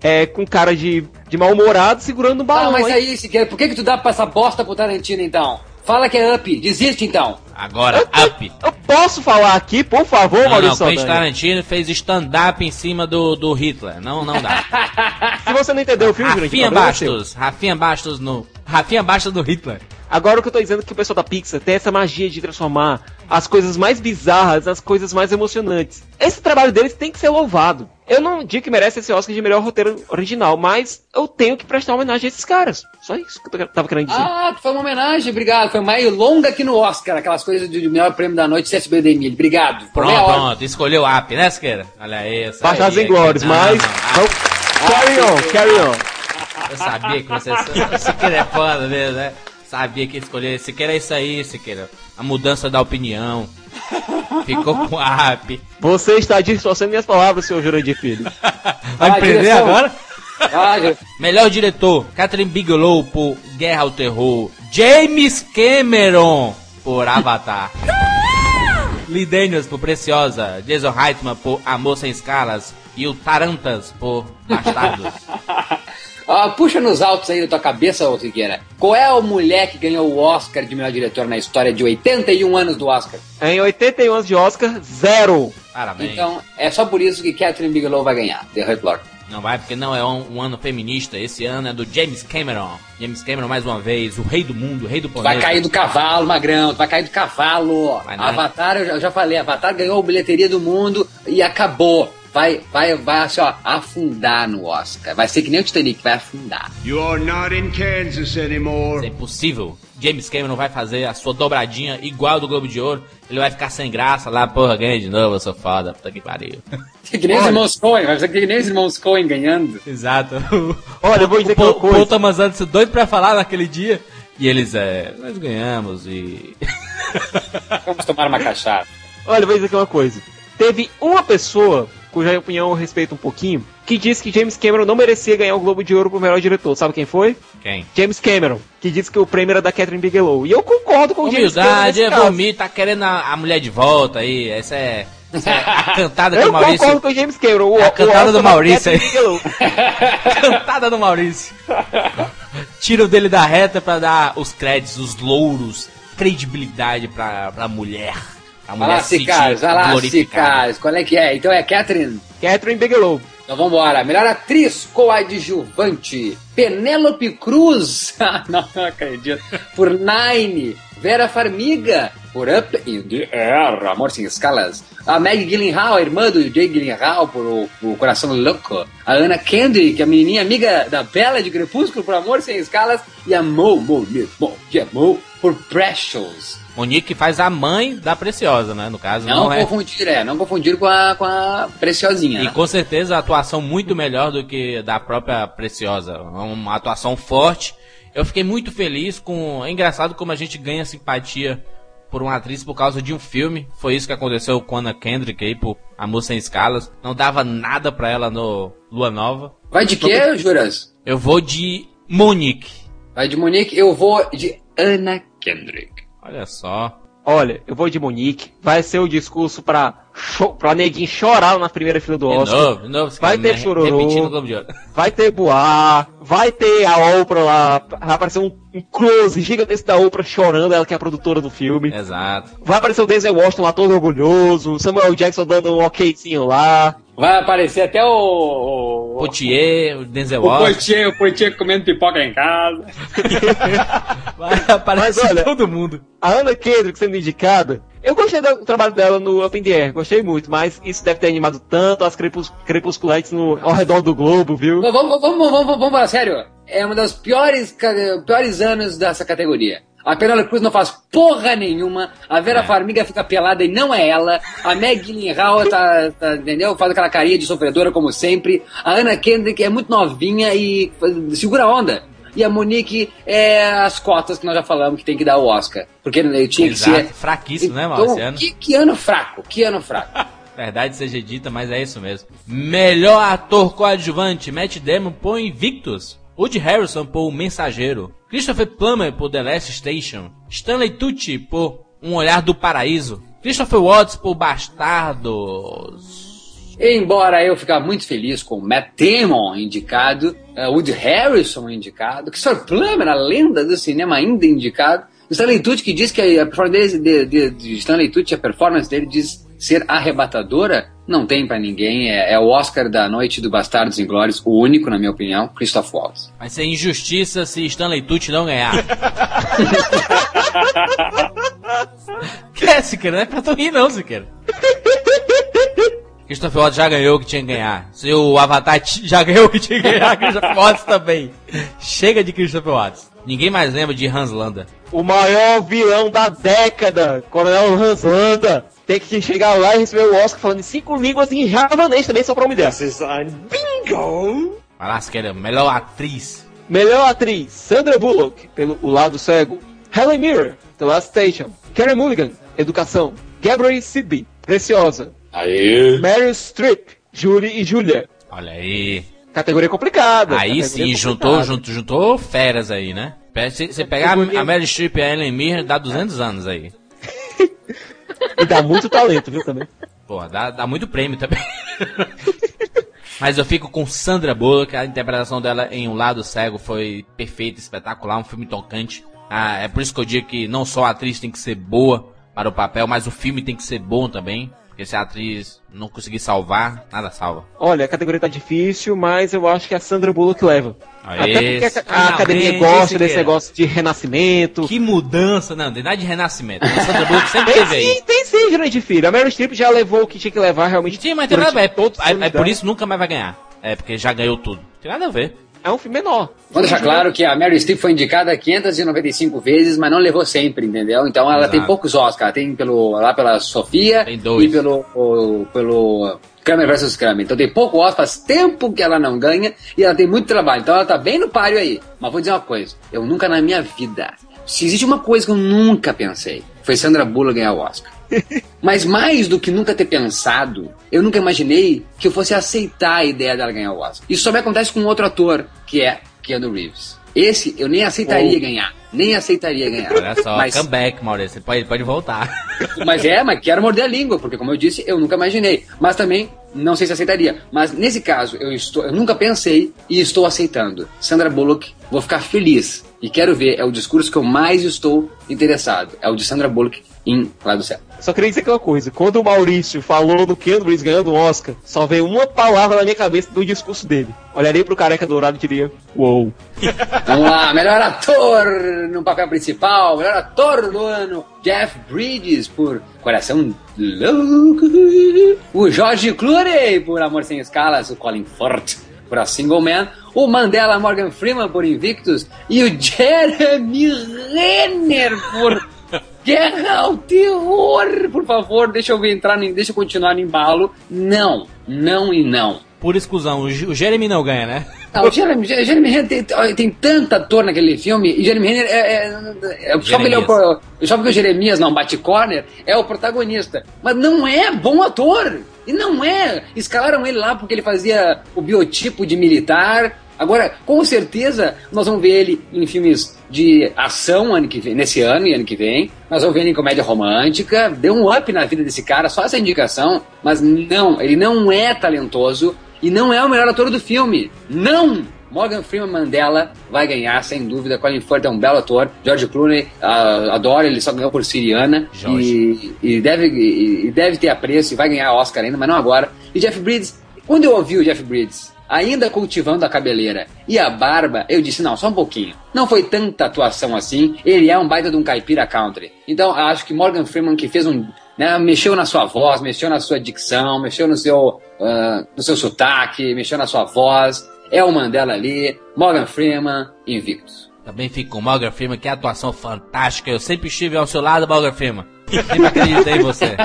é, com cara de, de mal-humorado segurando um Ah, balão. mas hein? aí, Siqueira, por que que tu dá pra essa bosta pro Tarantino então? Fala que é up, desiste então. Agora, Up. Eu posso falar aqui, por favor, Não, não, Maurício Quentin Saldanha? Tarantino fez stand-up em cima do, do Hitler. Não, não dá. Se você não entendeu o filme, Rafinha seu. Bastos. Rafinha Bastos no... Rafinha Bastos do Hitler. Agora o que eu tô dizendo é que o pessoal da Pixar tem essa magia de transformar as coisas mais bizarras nas coisas mais emocionantes. Esse trabalho deles tem que ser louvado. Eu não digo que merece esse Oscar de melhor roteiro original, mas eu tenho que prestar homenagem a esses caras. Só isso que eu tava querendo dizer. Ah, foi uma homenagem, obrigado. Foi mais longa que no Oscar, aquelas coisas de, melhor prêmio da noite, CSB de Emílio. Obrigado. Pronto, pronto. Escolheu o Up, né, Siqueira? Olha aí. essa Bastardos aí, Inglórios, não, mas... não, ah, Carry on, carry on. Eu sabia que você... Siqueira é foda mesmo, né? Sabia que escolher. Siqueira é isso aí, Siqueira. A mudança da opinião. Ficou com o Up. Você está distorcendo minhas palavras, senhor Jurandir Filho. Vai Ah, prender direção. agora? Ah, Melhor diretor, Catherine Bigelow por Guerra ao Terror. James Cameron por Avatar. Lee Daniels por Preciosa. Jason Reitman por Amor Sem Escalas. E o Tarantas por Bastardos. Ah, puxa nos altos aí da tua cabeça, ô Siqueira. Qual é a mulher que ganhou o Oscar de melhor diretor na história de 81 anos do Oscar? Em 81 anos de Oscar, zero. Parabéns. Então, é só por isso que Catherine Bigelow vai ganhar, The Hurt Locker. Não vai, porque não é um, um ano feminista. Esse ano é do James Cameron. James Cameron, mais uma vez, o rei do mundo, o rei do planeta. vai cair do cavalo, Magrão, vai cair do cavalo. Avatar, eu já, eu já falei, Avatar ganhou a bilheteria do mundo e acabou. Vai, vai, vai assim, ó, afundar no Oscar. Vai ser que nem o Titanic, vai afundar. You're not in Kansas Isso é anymore. impossível. James Cameron vai fazer a sua dobradinha igual do Globo de Ouro. Ele vai ficar sem graça lá, porra, ganha de novo, eu sou foda, puta que pariu. Que nem os irmãos Coen, vai ser que nem os irmãos Coen ganhando. Exato. Olha, eu vou dizer o que uma coisa. Thomas Anderson doido pra falar naquele dia. E eles, é, nós ganhamos e... Vamos tomar uma cachaça. Olha, eu vou dizer aqui uma coisa. Teve uma pessoa, cuja opinião eu respeito um pouquinho, que disse que James Cameron não merecia ganhar o Globo de Ouro pro melhor diretor. Sabe quem foi? Quem? James Cameron, que disse que o prêmio era da Catherine Bigelow. E eu concordo com o James Cameron. Humildade, é vomir, tá querendo a, a mulher de volta aí. Essa é, é a cantada que Eu o Maurício... concordo com o James Cameron. O, É a cantada do Maurício aí. Cantada do Maurício. Tira o dele da reta pra dar os créditos, os louros, credibilidade pra, pra mulher. A mulher lá, se Sicaros, vai lá. Sicaros. Qual é que é? Então é Catherine. Catherine Bigelow. Então vambora. Melhor atriz coadjuvante. Penélope Cruz. Ah, não, não acredito. Por Nine. Vera Farmiga. Por Up in the Air. Amor Sem Escalas. A Meg Gyllenhaal, a irmã do Jay Gyllenhaal, por o, o Coração Louco. A Anna Kendrick, a menininha amiga da Bela de Crepúsculo, por Amor Sem Escalas. E a Mo, Mo, Mo, Mo, Mo por Precious. Monique faz a mãe da Preciosa, né? No caso, Não, não, é. confundir, é. Não confundir com a, com a Preciosinha. E né? com certeza a atuação muito melhor do que da própria Preciosa. Uma atuação forte. Eu fiquei muito feliz com. É engraçado como a gente ganha simpatia por uma atriz por causa de um filme. Foi isso que aconteceu com Anna Kendrick aí, por Amor Sem Escalas. Não dava nada pra ela no Lua Nova. Vai de quê, Juras? Eu vou de Monique. Vai de Monique, eu vou de Anna Kendrick. Olha só. Olha, eu vou de Monique. Vai ser o discurso cho pra neguinho chorar na primeira fila do De Oscar. novo, de novo. Vai ter chororô. Repetindo o Globo de Ouro. Vai ter Boar, vai ter a Oprah lá, vai aparecer um, um close gigantesco da Oprah chorando, ela que é a produtora do filme. Exato. Vai aparecer o Denzel Washington lá todo orgulhoso, Samuel Jackson dando um okzinho lá. Vai aparecer até o. o... Potier, o Denzel O Washington. Poitier, o Poitier comendo pipoca em casa. Vai aparecer Mas olha- todo mundo. A Anna Kendrick sendo indicada, eu gostei do trabalho dela no Up in the Air, gostei muito, mas isso deve ter animado tanto as crepus crepusculantes no, ao redor do globo, viu? Vamos, vamos, vamos, vamos, vamos, vamos, sério. É uma das piores, piores anos dessa categoria. A Penélope Cruz não faz porra nenhuma. A Vera É. Farmiga fica pelada e não é ela. A Meg Gyllenhaal tá, tá, entendeu? Faz aquela carinha de sofredora como sempre. A Anna Kendrick é muito novinha e segura a onda. E a Monique é as cotas que nós já falamos que tem que dar o Oscar. Porque eu tinha que Exato. ser. Fraquíssimo, né, Então, Marciano? que, que ano fraco, que ano fraco. Verdade seja dita, mas é isso mesmo. Melhor ator coadjuvante, Matt Damon por Invictus. Woody Harrison por O Mensageiro. Christopher Plummer por The Last Station. Stanley Tucci por Um Olhar do Paraíso. Christopher Watts por Bastardos. Embora eu ficar muito feliz com o Matt Damon indicado, uh, Woody Harrison indicado, Christopher Plummer, a lenda do cinema ainda indicado, o Stanley Tucci que diz que a performance dele, de, de, de Stanley Tucci, a performance dele diz ser arrebatadora, não tem pra ninguém, é, é o Oscar da noite do Bastardos Inglórios, o único, na minha opinião, Christoph Waltz. Vai ser injustiça se Stanley Tucci não ganhar. que é, Siqueira? Não é pra tu rir não, Siqueira. Christopher Watts já ganhou o que tinha que ganhar. Se o Avatar já ganhou o que tinha que ganhar, Christopher Watts também. Chega de Christopher Watts. Ninguém mais lembra de Hans Landa. O maior vilão da década, Coronel Hans Landa, tem que chegar lá e receber o Oscar falando em cinco línguas em javanês também, só pra. Das ist ein Bingo! Siqueira. Melhor atriz. Melhor atriz, Sandra Bullock, pelo O Lado Cego. Helen Mirren, The Last Station. Karen Mulligan, Educação. Gabrielle Sidby, Preciosa. Aí. Meryl Streep, Julie e Julia. Olha aí. Categoria complicada. Aí categoria sim, juntou, complicada. juntou, juntou feras aí, né? Se você pegar a, a Meryl Streep e a Ellen Mirren, dá 200 anos aí. E dá muito talento, viu, também. Pô, dá, dá muito prêmio também. Mas eu fico com Sandra Bullock, a interpretação dela em Um Lado Cego foi perfeita, espetacular, um filme tocante. Ah, é por isso que eu digo que não só a atriz tem que ser boa para o papel, mas o filme tem que ser bom também. Porque se a atriz não conseguir salvar, nada salva. Olha, a categoria tá difícil, mas eu acho que a Sandra Bullock leva. Aê, Até porque a, a finalmente, academia gosta desse negócio de renascimento. Que mudança, não, não tem nada de renascimento. A Sandra Bullock sempre Tem teve aí. sim, tem sim, Jurandir Filho. A Meryl Streep já levou o que tinha que levar realmente. Sim, mas tem nada a ver. É, é, é por isso nunca mais vai ganhar. É, porque já ganhou tudo. Tem nada a ver. É um filme menor. Vou deixar claro que a Mary Streep foi indicada 595 vezes, mas não levou sempre, entendeu? Então ela Exato. tem poucos Oscars. Tem pelo, lá pela Sofia Tem dois. e pelo, o- pelo Kramer vs. Kramer. Então tem pouco Oscar, faz tempo que ela não ganha e ela tem muito trabalho. Então ela tá bem no páreo aí. Mas vou dizer uma coisa, eu nunca na minha vida, se existe uma coisa que eu nunca pensei, foi Sandra Bullock ganhar o Oscar. Mas mais do que nunca ter pensado, eu nunca imaginei que eu fosse aceitar a ideia dela ganhar o Oscar. Isso só me acontece com outro ator, que é Keanu Reeves. Esse eu nem aceitaria ganhar. Nem aceitaria ganhar. Olha só, mas, comeback, Maurício. Você pode, pode voltar. mas é, mas quero morder a língua, porque como eu disse, eu nunca imaginei. Mas também não sei se aceitaria. Mas nesse caso, eu estou, eu nunca pensei e estou aceitando. Sandra Bullock, vou ficar feliz. E quero ver, é o discurso que eu mais estou interessado. É o de Sandra Bullock em Lá do Céu. Só queria dizer aquela coisa. Quando o Maurício falou do Keanu Reeves ganhando o Oscar, só veio uma palavra na minha cabeça do discurso dele. Olharia pro careca dourado e diria, uou. Vamos lá, melhor ator no papel principal, melhor ator do ano, Jeff Bridges por Coração Louco, o George Clooney por Amor Sem Escalas, o Colin Firth por A Single Man, o Mandela Morgan Freeman por Invictus e o Jeremy Renner por Guerra ao Terror. Por favor, deixa eu entrar, em- deixa eu continuar no embalo. Não, não e não. Por exclusão, o, Jeremy não ganha, né? Não, o Jeremy, Jeremy Renner tem, tem tanta ator naquele filme, e Jeremy Renner é. é, é só, porque ele é o, só porque o Jeremias não bate corner, é o protagonista. Mas não é bom ator! E não é! Escalaram ele lá porque ele fazia o biotipo de militar. Agora, com certeza, nós vamos ver ele em filmes de ação ano que vem, nesse ano e ano que vem. Nós vamos ver ele em comédia romântica. Deu um up na vida desse cara, só essa indicação. Mas não, ele não é talentoso. E não é o melhor ator do filme. Não! Morgan Freeman Mandela vai ganhar, sem dúvida. Colin Firth é um belo ator. George Clooney, ah, adoro, ele só ganhou por Siriana. E, e deve, e, e deve ter apreço e vai ganhar Oscar ainda, mas não agora. E Jeff Bridges, quando eu ouvi o Jeff Bridges, ainda cultivando a cabeleira e a barba, eu disse, não, só um pouquinho. Não foi tanta atuação assim, ele é um baita de um caipira country. Então, acho que Morgan Freeman, que fez um... Né, mexeu na sua voz, mexeu na sua dicção, mexeu no seu, ah, no seu sotaque, mexeu na sua voz. É o Mandela ali, Morgan Freeman, Invictus. Também fico com Morgan Freeman, que atuação fantástica. Eu sempre estive ao seu lado, Morgan Freeman. Sempre acreditei em você.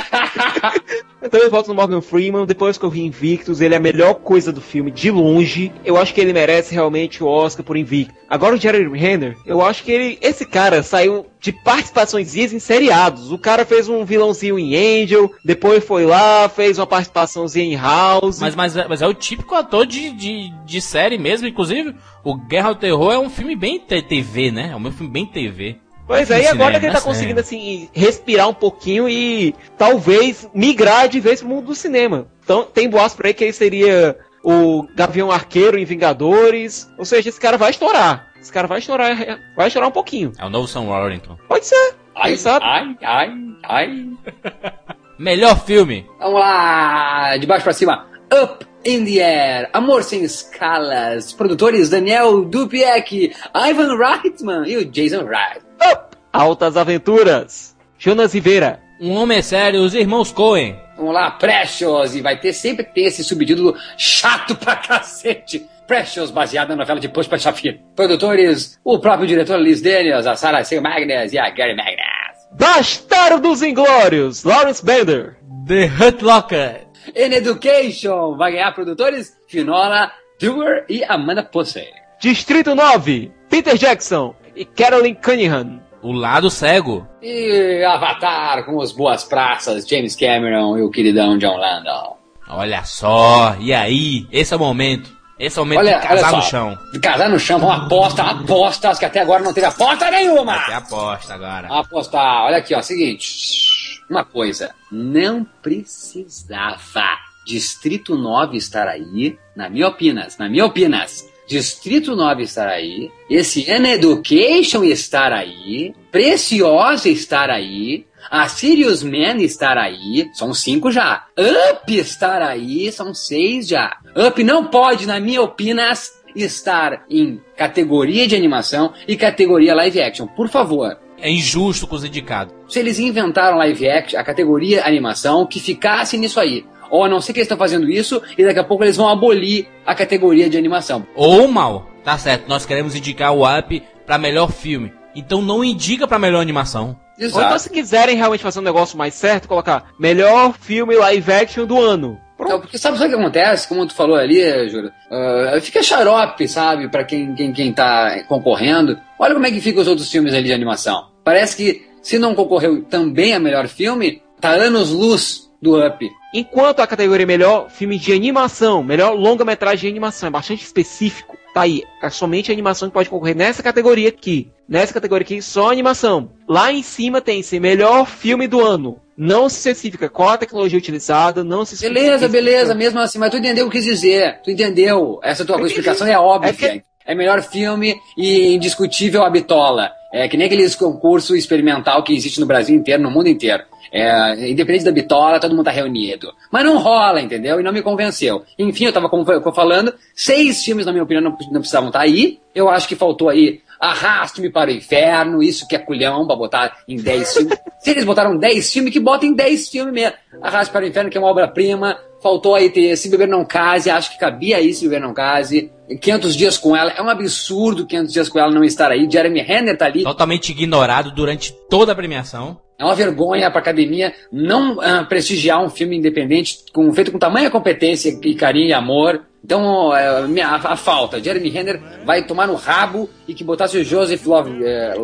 Eu também voto no Morgan Freeman. Depois que eu vi Invictus, ele é a melhor coisa do filme, de longe. Eu acho que ele merece realmente o Oscar por Invictus. Agora o Jeremy Renner, eu acho que ele, esse cara saiu de participações em seriados. O cara fez um vilãozinho em Angel, depois foi lá, fez uma participaçãozinha em House. Mas, mas, é- mas é o típico ator de, de, de série mesmo. Inclusive, o Guerra ao Terror é um filme bem TV, né? É um filme bem TV. Pois é, e agora cinema, que ele tá conseguindo, assim, respirar um pouquinho e talvez migrar de vez pro mundo do cinema. Então, tem boas por aí que ele seria o Gavião Arqueiro em Vingadores. Ou seja, esse cara vai estourar. Esse cara vai estourar, vai estourar um pouquinho. É o novo Sam Warrington. Pode ser. Ai, Quem sabe? ai, ai, ai. Melhor filme. Vamos lá, de baixo pra cima. Up in the Air, Amor Sem Escalas, produtores Daniel Dupiek, Ivan Reitman e o Jason Wright. Up! Altas Aventuras. Jonas Rivera. Um Homem é Sério, os irmãos Coen. Vamos lá, Precious, e vai ter sempre ter esse subtítulo chato pra cacete. Precious, baseado na novela de Push para Shafir. Produtores, o próprio diretor Liz Daniels, a Sarah Sale Magnus e a Gary Magnus. Bastardos Inglórios. Lawrence Bender. The Hurt Locker. In Education, vai ganhar produtores Finola Dewar e Amanda Pussy. Distrito 9. Peter Jackson. E Carolyn Cunningham. O Lado Cego. E Avatar com os Boas Praças, James Cameron e o queridão John Landau. Olha só. E aí? Esse é o momento. Esse é o momento Olha, de casar olha no só. chão. Casar no chão, vamos aposta, apostas, que até agora não teve aposta nenhuma. Até aposta agora. Vamos apostar. Olha aqui, ó, seguinte. Uma coisa, não precisava Distrito 9 estar aí, na minha opinas, na minha opinas. Distrito 9 estar aí, esse An Education estar aí, Preciosa estar aí, a Sirius Man estar aí, são cinco já. Up estar aí, são seis já. Up não pode, na minha opinas, estar em categoria de animação e categoria live action. Por favor. É injusto com os indicados. Se eles inventaram live action, a categoria animação, que ficasse nisso aí. Ou a não ser que eles estão fazendo isso e daqui a pouco eles vão abolir a categoria de animação. Ou mal. Tá certo, nós queremos indicar o Up pra melhor filme. Então não indica pra melhor animação. Exato. Ou então se quiserem realmente fazer um negócio mais certo, colocar melhor filme live action do ano. Então, porque sabe, sabe o que acontece? Como tu falou ali, Júlio? Uh, fica xarope, sabe, pra quem, quem, quem tá concorrendo. Olha como é que ficam os outros filmes ali de animação. Parece que se não concorreu também a melhor filme, tá anos luz do Up. Enquanto a categoria melhor filme de animação, melhor longa-metragem de animação, é bastante específico. Tá aí, é somente a animação que pode concorrer nessa categoria aqui. Nessa categoria aqui, só animação. Lá em cima tem se melhor filme do ano. Não se especifica qual a tecnologia utilizada, não se especifica. Beleza, beleza, mesmo assim, mas tu entendeu o que quis dizer. Tu entendeu. Essa tua explicação é óbvia. É, que... é melhor filme e indiscutível a bitola. É que nem aqueles concurso experimental que existe no Brasil inteiro, no mundo inteiro. É, independente da bitola, todo mundo tá reunido. Mas não rola, entendeu? E não me convenceu. Enfim, eu tava como eu falando, seis filmes, na minha opinião, não, não precisavam estar tá aí. Eu acho que faltou aí Arraste-me para o inferno, isso que é culhão pra botar em 10 filmes. Se eles botaram 10 filmes, que botem 10 filmes mesmo. Arraste para o inferno, que é uma obra-prima. Faltou aí ter Se Beber Não Case, acho que cabia aí Se Beber Não Case. 500 dias com ela, é um absurdo 500 dias com ela não estar aí. Jeremy Renner tá ali. Totalmente ignorado durante toda a premiação. É uma vergonha para a academia não uh, prestigiar um filme independente com, feito com tamanha competência e carinho e amor. Então, é, a, a, falta, Jeremy Renner vai tomar no rabo e que botasse o Joseph Love, é,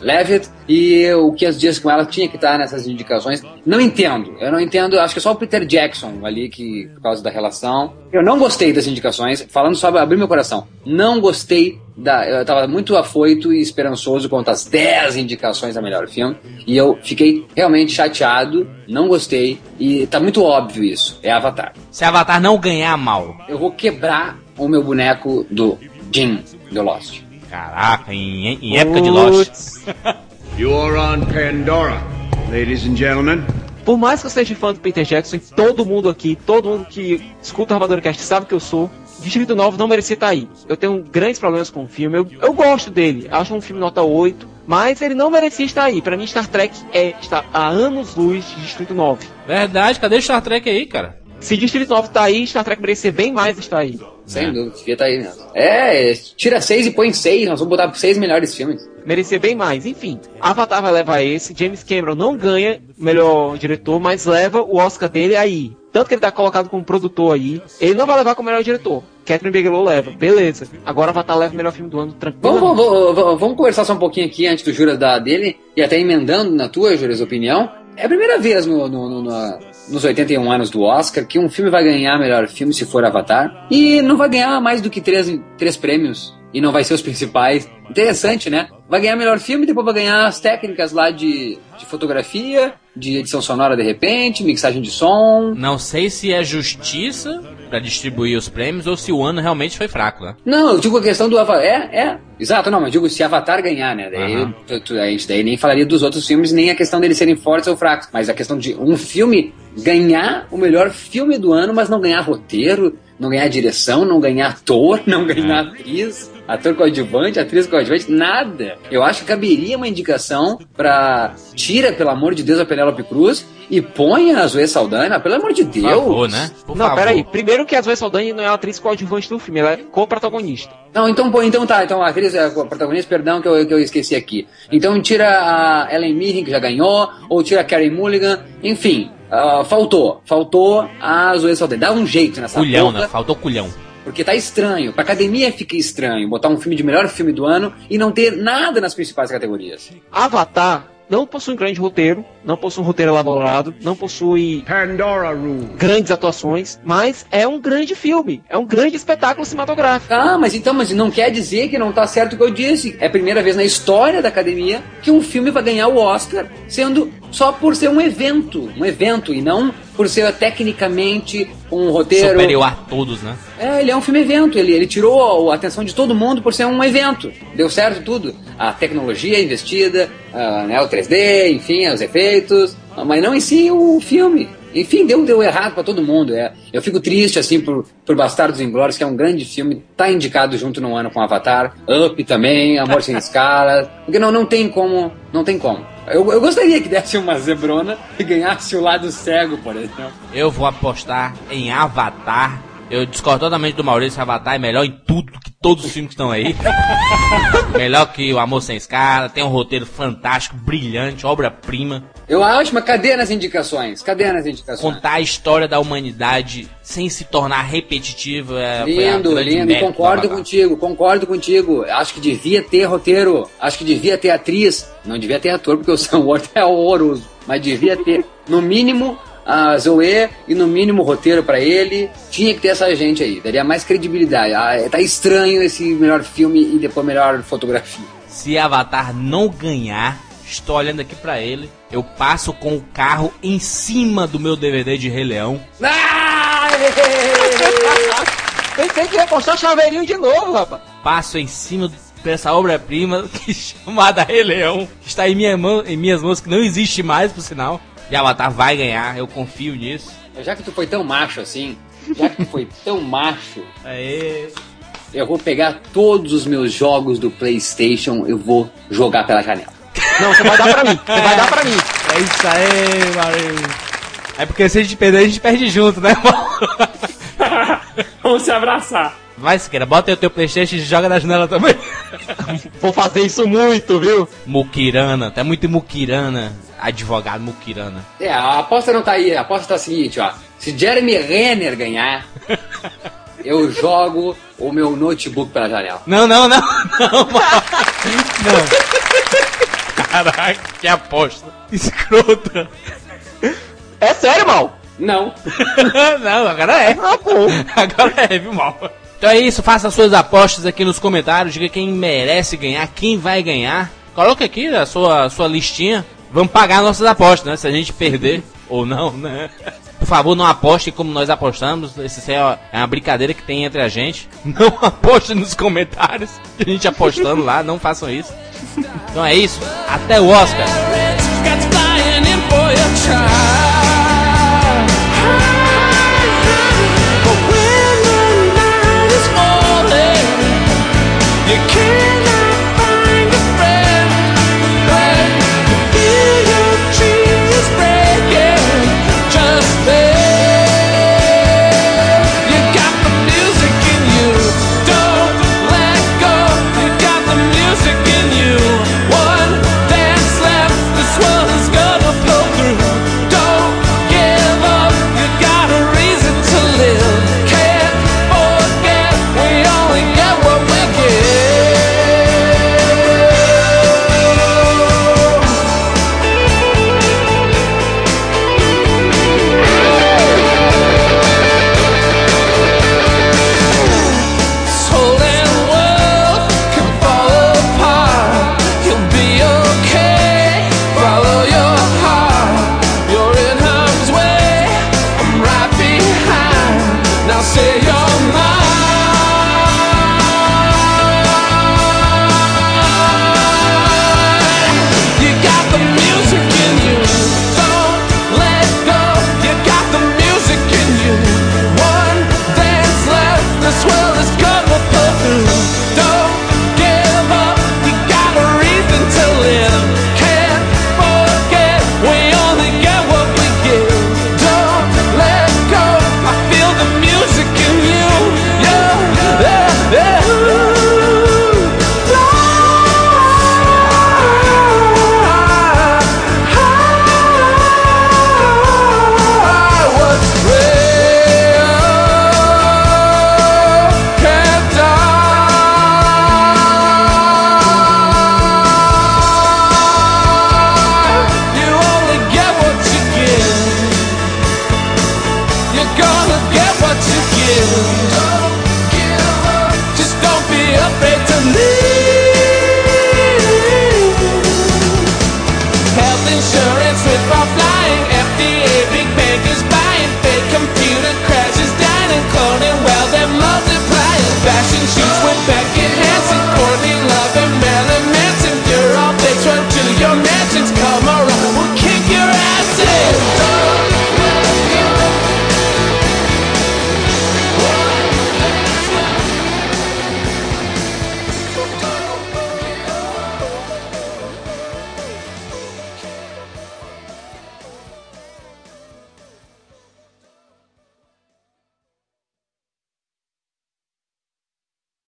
Levitt e o 500 dias com ela tinha que estar nessas indicações. Não entendo, eu não entendo, acho que é só o Peter Jackson ali que, por causa da relação. Eu não gostei das indicações, falando só, abrir meu coração, não gostei da, eu estava muito afoito e esperançoso quanto às 10 indicações a melhor filme. E eu fiquei realmente chateado, não gostei. E tá muito óbvio isso. É Avatar. Se Avatar não ganhar mal. Eu vou quebrar o meu boneco do Jim do Lost. Caraca, em, em época de Lost. you are on Pandora, ladies and gentlemen. Por mais que eu seja fã do Peter Jackson, todo mundo aqui, todo mundo que escuta o Ramador Cast sabe que eu sou. Distrito 9 não merecia estar aí. Eu tenho grandes problemas com o filme. Eu, eu gosto dele. Acho um filme nota 8. Mas ele não merecia estar aí. Para mim, Star Trek é, está há anos luz de Distrito 9. Verdade, cadê Star Trek aí, cara? Se Distrito 9 tá aí, Star Trek merecia bem mais estar aí. Sem é. dúvida, devia estar tá aí mesmo. É, tira 6 e põe 6. Nós vamos botar 6 melhores filmes. Merecia bem mais. Enfim, Avatar vai levar esse. James Cameron não ganha melhor diretor, mas leva o Oscar dele aí. Tanto que ele tá colocado como produtor aí. Ele não vai levar como melhor diretor. Catherine Bigelow leva. Beleza. Agora Avatar leva o melhor filme do ano, tranquilo. Vamos, vamos, vamos, vamos, conversar só um pouquinho aqui antes do Juras dar dele. E até emendando na tua, Juras, opinião. É a primeira vez no, no, no, no, nos 81 anos do Oscar que um filme vai ganhar melhor filme se for Avatar. E não vai ganhar mais do que três, três prêmios. E não vai ser os principais. Interessante, né? Vai ganhar melhor filme, depois vai ganhar as técnicas lá de, de fotografia, de edição sonora de repente, mixagem de som. Não sei se é justiça para distribuir os prêmios ou se o ano realmente foi fraco, né? Não, eu digo a questão do Avatar. É, é. Exato, não, mas digo se Avatar ganhar, né? Daí uhum. a gente daí nem falaria dos outros filmes, nem a questão deles serem fortes ou fracos. Mas a questão de um filme ganhar o melhor filme do ano, mas não ganhar roteiro, não ganhar direção, não ganhar ator, não ganhar é. atriz ator coadjuvante, atriz coadjuvante, nada. Eu acho que caberia uma indicação pra tira, pelo amor de Deus, a Penélope Cruz e põe a Zoe Saldanha, pelo amor de Deus. Por favor, né? Por não, favor. peraí. Primeiro que a Zoe Saldanha não é a atriz coadjuvante do filme, ela é co-protagonista. Não, então, pô, então tá, então a atriz é a protagonista, perdão que eu, que eu esqueci aqui. Então tira a Ellen Mirren, que já ganhou, ou tira a Carrie Mulligan, enfim, uh, faltou, faltou a Zoe Saldanha. Dá um jeito nessa culhão, porra. né? Faltou culhão. Porque tá estranho. Pra academia fica estranho botar um filme de melhor filme do ano e não ter nada nas principais categorias. Avatar não possui um grande roteiro, não possui um roteiro elaborado, não possui grandes atuações, mas é um grande filme, é um grande espetáculo cinematográfico. Ah, mas então, mas não quer dizer que não tá certo o que eu disse. É a primeira vez na história da academia que um filme vai ganhar o Oscar, sendo só por ser um evento, um evento e não por ser tecnicamente um roteiro. Superior a todos, né? É, ele é um filme evento, ele, ele tirou a atenção de todo mundo por ser um evento. Deu certo tudo. A tecnologia investida, ah, né, o 3D, enfim, os efeitos, mas não em si o filme. Enfim, deu, deu errado pra todo mundo. É. Eu fico triste, assim, por, por Bastardos Inglórios, que é um grande filme, tá indicado junto no ano com Avatar. Up também, Amor Sem Escalas. Porque não, não tem como, não tem como. Eu, eu gostaria que desse uma zebrona e ganhasse o lado cego, por exemplo. Eu vou apostar em Avatar. Eu discordo totalmente do Maurício. Avatar é melhor em tudo que todos os filmes que estão aí. melhor que O Amor Sem Escala. Tem um roteiro fantástico, brilhante, obra-prima. Eu acho, mas cadê nas indicações? Cadê nas indicações? Contar a história da humanidade sem se tornar repetitivo. É, Lindo, lindo, concordo contigo, concordo contigo. Acho que devia ter roteiro, acho que devia ter atriz, não devia ter ator, porque o Sam Ward é horroroso, mas devia ter, no mínimo, a Zoe e no mínimo roteiro pra ele. Tinha que ter essa gente aí, daria mais credibilidade. Ah, tá estranho esse melhor filme e depois melhor fotografia. Se Avatar não ganhar, estou olhando aqui pra ele. Eu passo com o carro em cima do meu DVD de Rei Leão. Pensei que ia postar chaveirinho de novo, rapaz. Passo em cima dessa obra-prima é chamada Rei Leão. que Está em, minha mão, em minhas mãos, que não existe mais, por sinal. E Avatar vai ganhar, eu confio nisso. Já que tu foi tão macho assim, já que tu foi tão macho, Aê. eu vou pegar todos os meus jogos do PlayStation, eu vou jogar pela janela. Não, você vai dar pra mim. Você vai dar pra mim. É isso aí, Maurício. É porque se a gente perder, a gente perde junto, né? Vamos se abraçar. Vai, Siqueira, bota aí o teu Playstation e joga na janela também. Vou fazer isso muito, viu? Mukirana, tá muito Mukirana. Advogado Mukirana. É, a aposta não tá aí, a aposta tá a seguinte, ó. Se Jeremy Renner ganhar, eu jogo o meu notebook pela janela. Não, não, não, não, Não. Caraca, que aposta. Escrota. É sério, mal. Não. não, agora é. Ah, bom. Agora é, viu, mal. Então é isso, faça suas apostas aqui nos comentários, diga quem merece ganhar, quem vai ganhar. Coloque aqui a sua, sua listinha. Vamos pagar nossas apostas, né? Se a gente perder ou não, né? Por favor, não aposte como nós apostamos. Isso é é uma brincadeira que tem entre a gente. Não aposte nos comentários. A gente apostando lá, não façam isso. Então é isso. Até o Oscar.